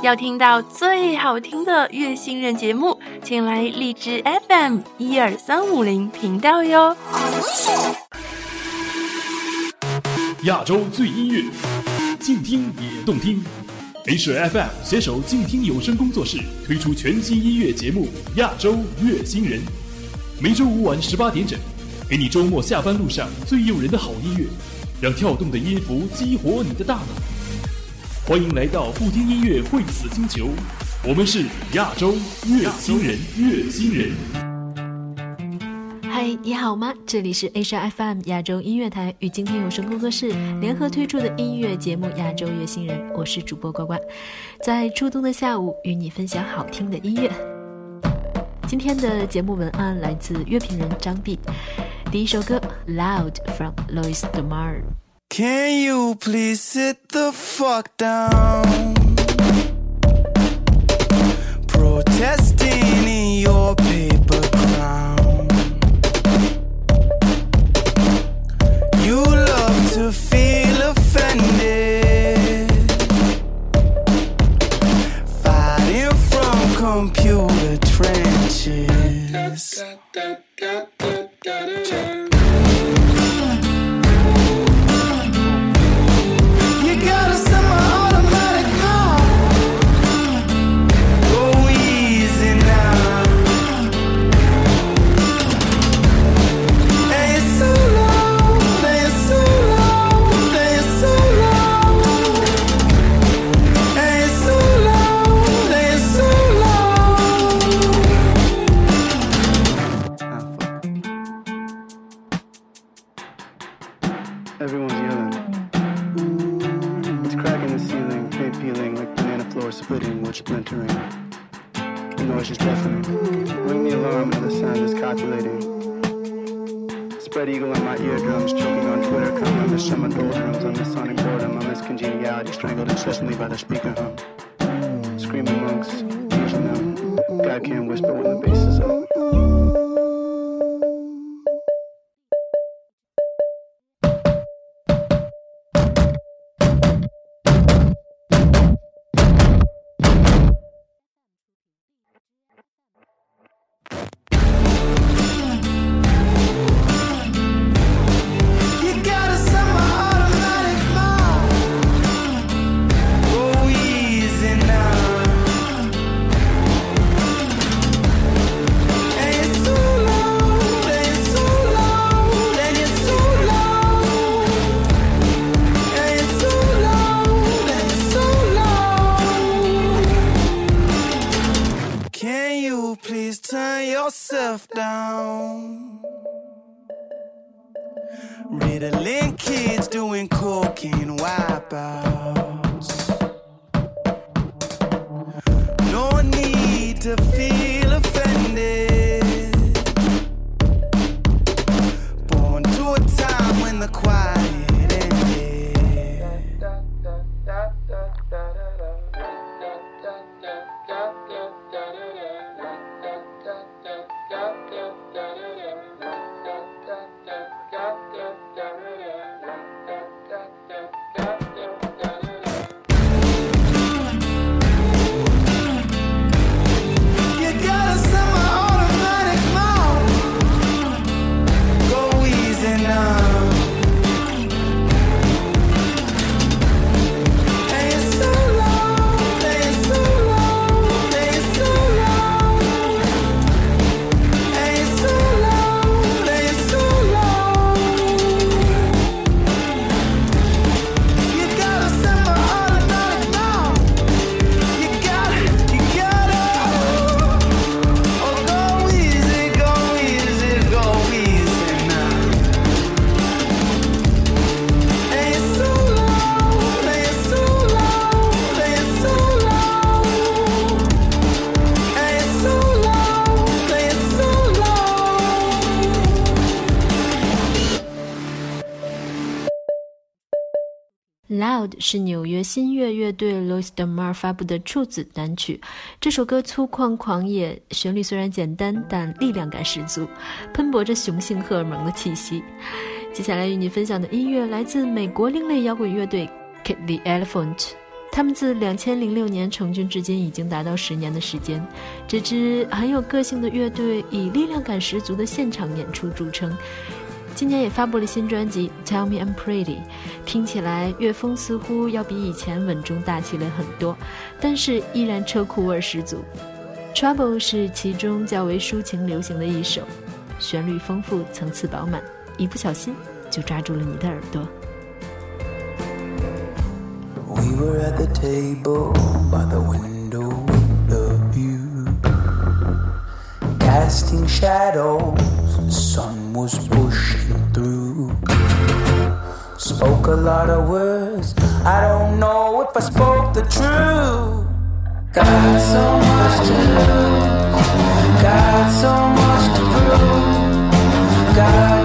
要听到最好听的月星人节目，请来荔枝 FM 一二三五零频道哟。亚洲最音乐，静听也动听。H FM 携手静听有声工作室推出全新音乐节目《亚洲乐星人》，每周五晚十八点整，给你周末下班路上最诱人的好音乐，让跳动的音符激活你的大脑。欢迎来到不听音乐会死星球，我们是亚洲乐星人，乐星人。嗨，你好吗？这里是 H FM 亚洲音乐台与今天有声工作室联合推出的音乐节目《亚洲乐星人》，我是主播呱呱，在初冬的下午与你分享好听的音乐。今天的节目文案来自乐评人张碧，第一首歌《Loud》from Louis d e m a r Can you please sit the fuck down? Protesting in your paper crown. You love to feel offended. Fighting from computer trenches. 是纽约新月乐队 los de mar 发布的处子单曲。这首歌粗犷狂野旋律虽然简单但力量感十足喷薄着雄性荷尔蒙的气息。接下来与你分享的音乐来自美国另类摇滚乐队 KIT THE ELEPHANT，他们自二千零六年成军至今已经达到十年的时间。这支很有个性的乐队以力量感十足的现场演出著称。今年也发布了新专辑《Tell Me I'm Pretty》，听起来乐风似乎要比以前稳重大气了很多，但是依然车库味十足。《Trouble》是其中较为抒情流行的一首，旋律丰富，层次饱满，一不小心就抓住了你的耳朵。We were at the table by the window with the view, casting shadows. Sun was pushing through. Spoke a lot of words, I don't know if I spoke the truth. Got so much to lose, got so much to prove. Got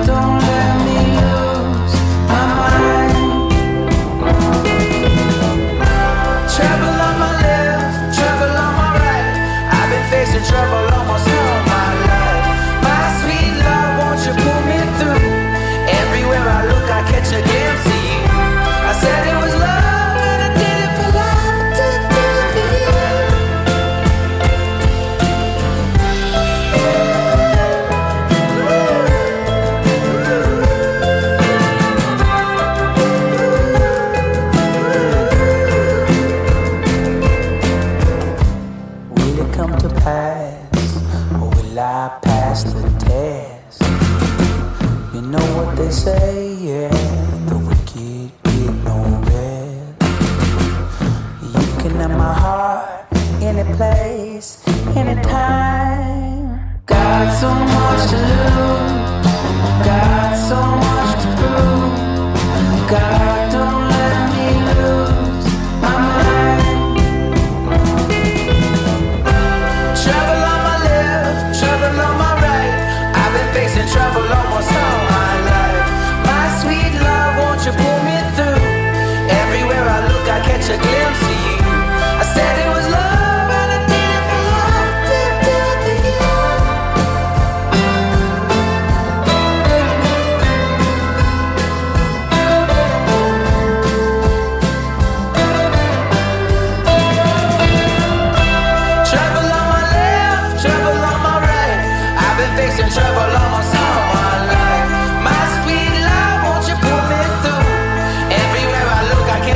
so much to do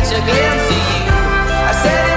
catch a glimpse of you. I said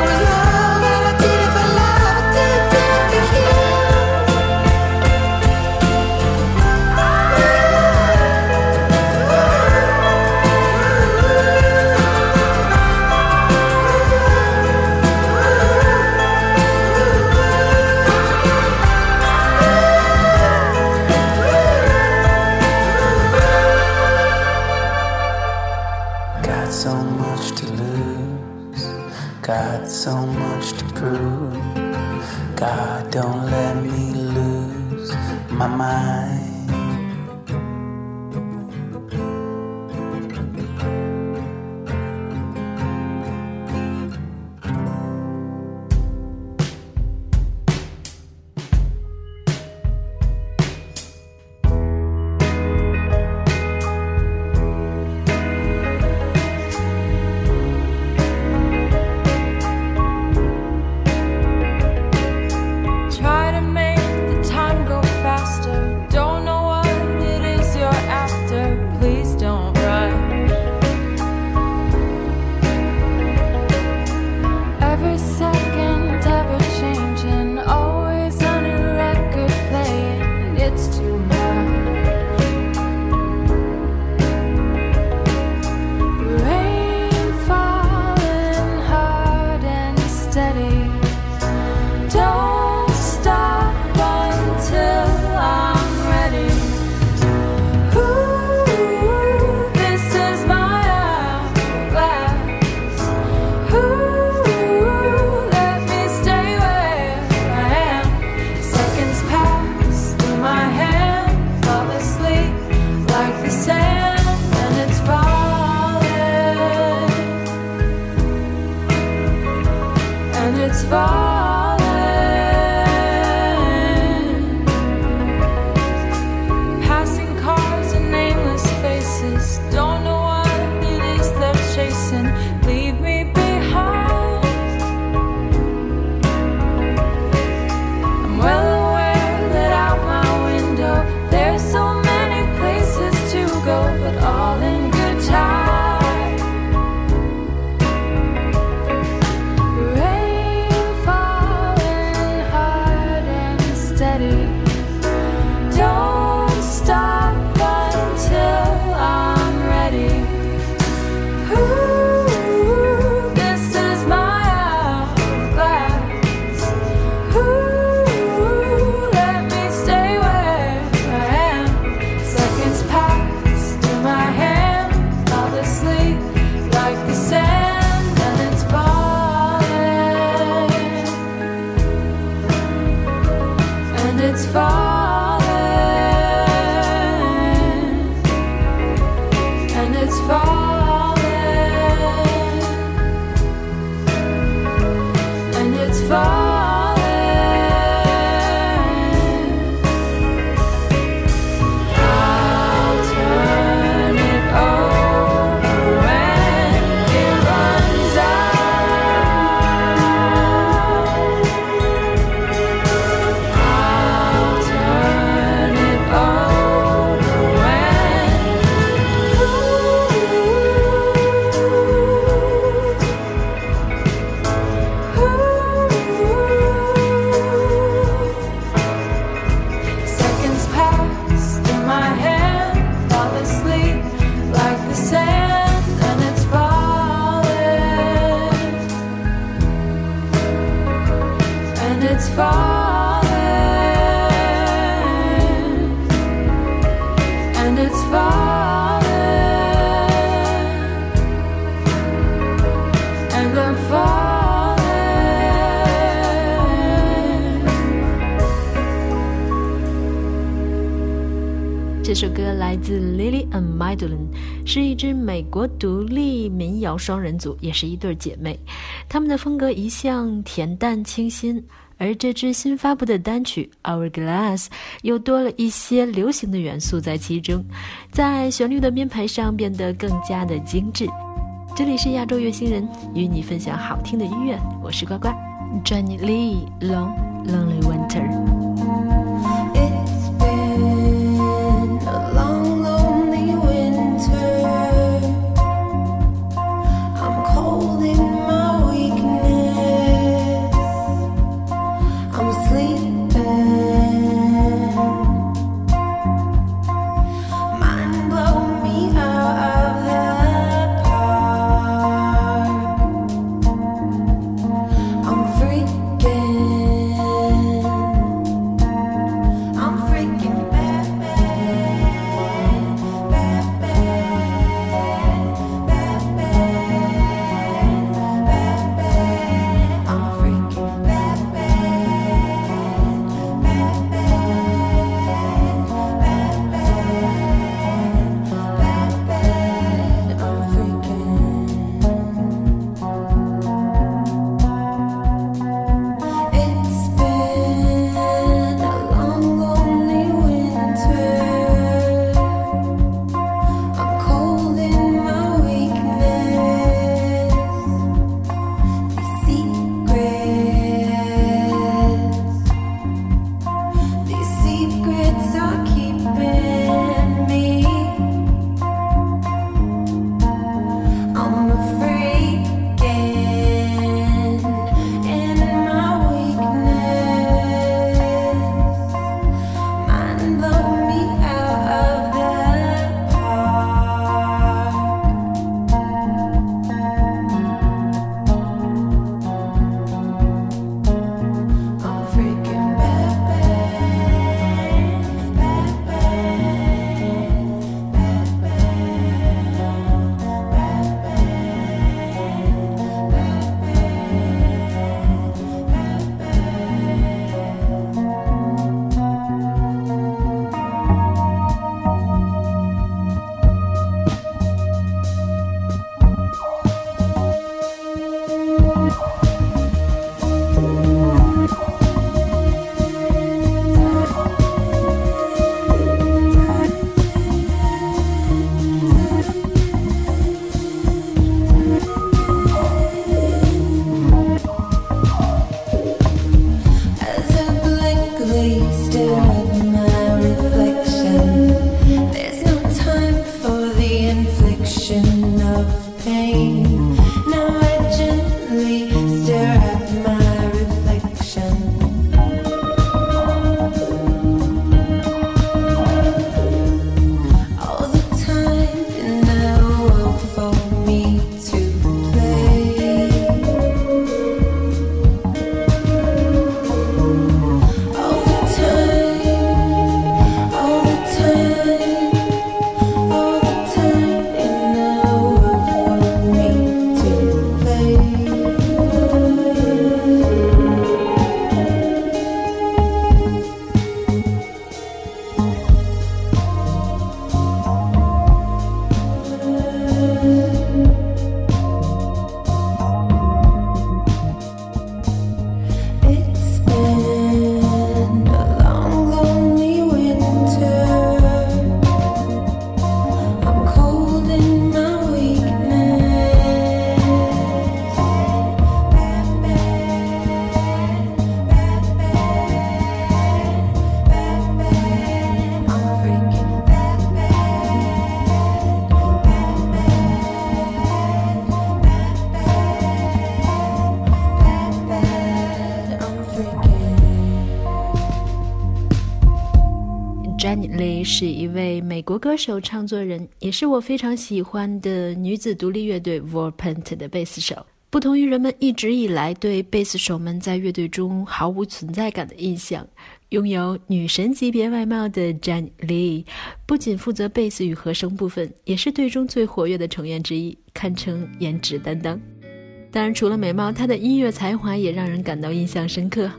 这首歌来自 Lily and Madeline，是一支美国独立民谣双人组，也是一对姐妹。她们的风格一向恬淡清新，而这支新发布的单曲《Our Glass》又多了一些流行的元素在其中，在旋律的编排上变得更加的精致。这里是亚洲乐星人，与你分享好听的音乐，我是呱呱。Johnny Lee Long Lonely Winter。Lee 是一位美国歌手、唱作人，也是我非常喜欢的女子独立乐队 warpant 的贝斯手。不同于人们一直以来对贝斯手们在乐队中毫无存在感的印象，拥有女神级别外貌的 Jane Lee 不仅负责贝斯与和声部分，也是队中最活跃的成员之一，堪称颜值担当。当然，除了美貌，她的音乐才华也让人感到印象深刻。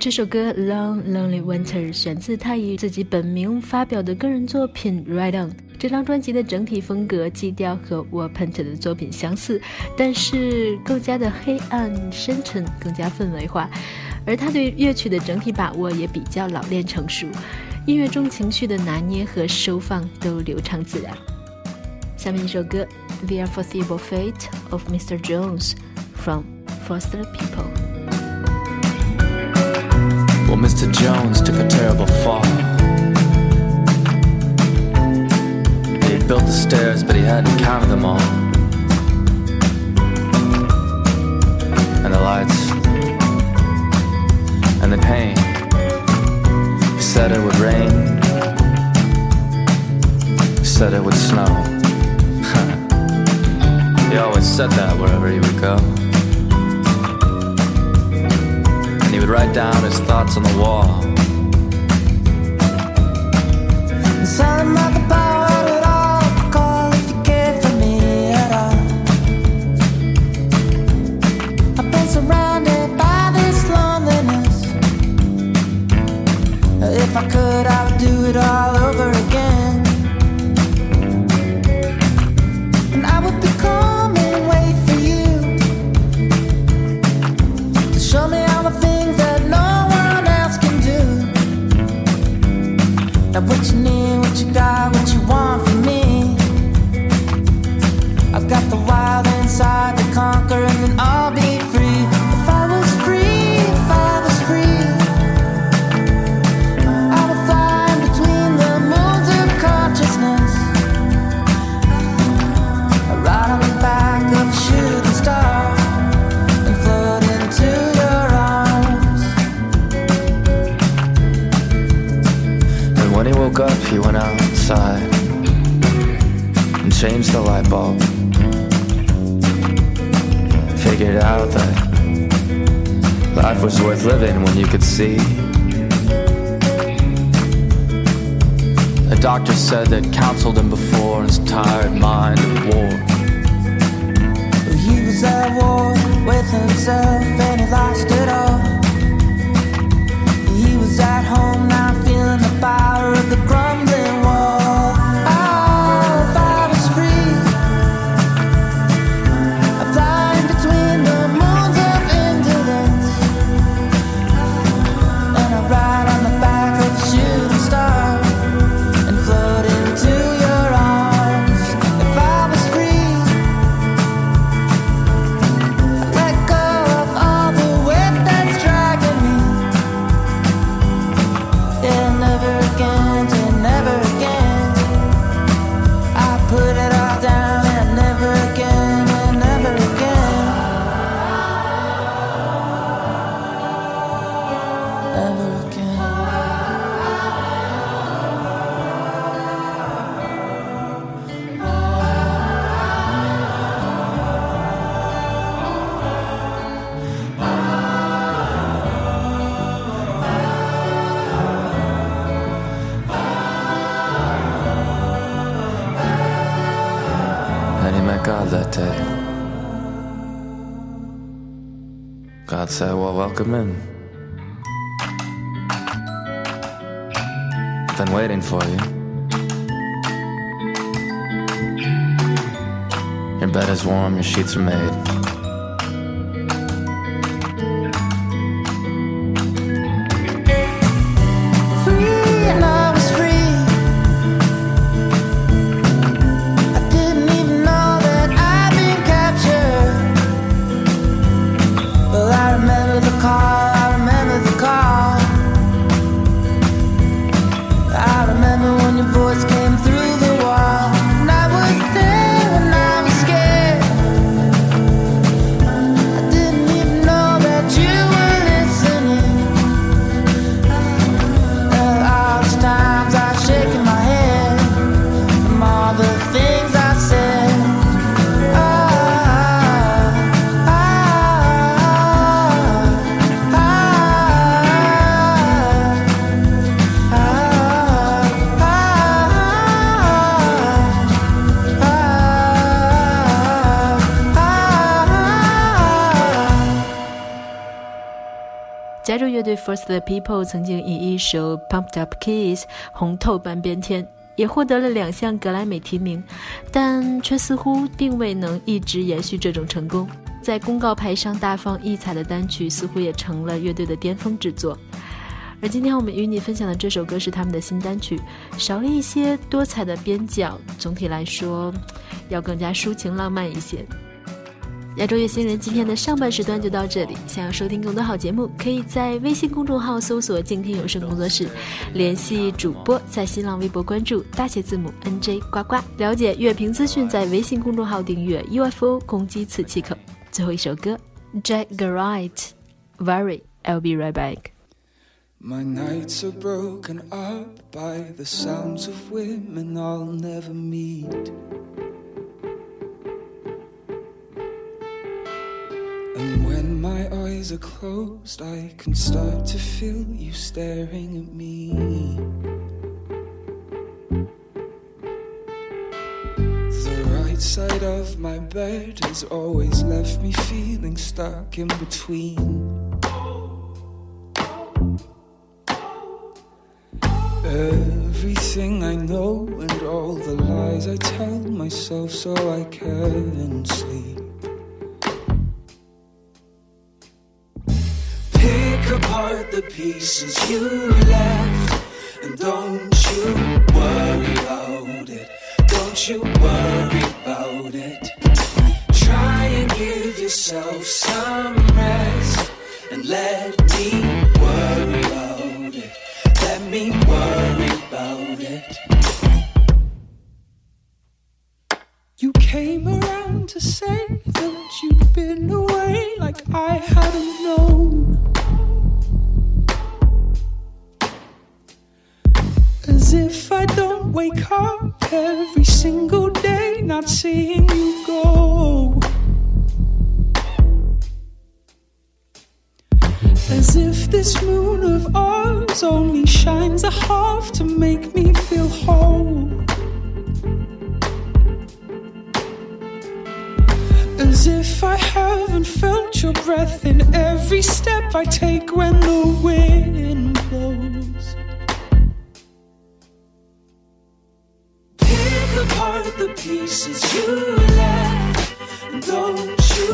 这首歌《Long Lonely Winter》选自他以自己本名发表的个人作品《Ride On》。这张专辑的整体风格基调和 Warpaint 的作品相似，但是更加的黑暗深沉，更加氛围化。而他对乐曲的整体把握也比较老练成熟，音乐中情绪的拿捏和收放都流畅自然。下面一首歌《The Unforeseeable Fate of Mr. Jones》from Foster People。Well, Mr. Jones took a terrible fall. He had built the stairs, but he hadn't counted them all. And the lights, and the pain. He said it would rain, he said it would snow. he always said that wherever he would go. write down his thoughts on the wall. And sell him out the bar. See. A doctor said that counseled him before in his tired mind of war. He was at war with himself and he lost it all. God that day. God said, Well, welcome in. Been waiting for you. Your bed is warm, your sheets are made. First the People 曾经以一首《Pumped Up Kiss》红透半边天，也获得了两项格莱美提名，但却似乎并未能一直延续这种成功。在公告牌上大放异彩的单曲，似乎也成了乐队的巅峰之作。而今天我们与你分享的这首歌是他们的新单曲，少了一些多彩的边角，总体来说，要更加抒情浪漫一些。亚洲月星人今天的上半时段就到这里。想要收听更多好节目，可以在微信公众号搜索“静听有声工作室”，联系主播，在新浪微博关注大写字母 NJ 呱呱，了解乐评资讯，在微信公众号订阅 UFO 攻击磁气口。最后一首歌，Jack g a r i t v e r y I'll be right back。My nights are broken up by the sounds of women I'll never meet. And when my eyes are closed, I can start to feel you staring at me. The right side of my bed has always left me feeling stuck in between. Everything I know and all the lies I tell myself so I can sleep. Pieces you left and don't you worry about it. Don't you worry about it. Try and give yourself some rest and let me worry about it. Let me worry about it. You came around to say that you'd been away like I hadn't wake up every single day not seeing you go. As if this moon of ours only shines a half to make me feel whole. As if I haven't felt your breath in every step I take when the wind blows. The pieces you left, don't you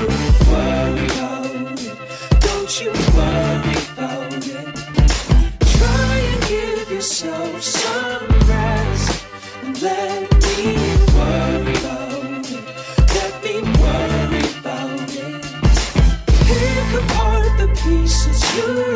worry about it. Don't you worry about it. Try and give yourself some rest, and let me worry about it. Let me worry about it. Pick apart the pieces you left,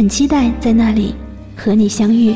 很期待在那里和你相遇。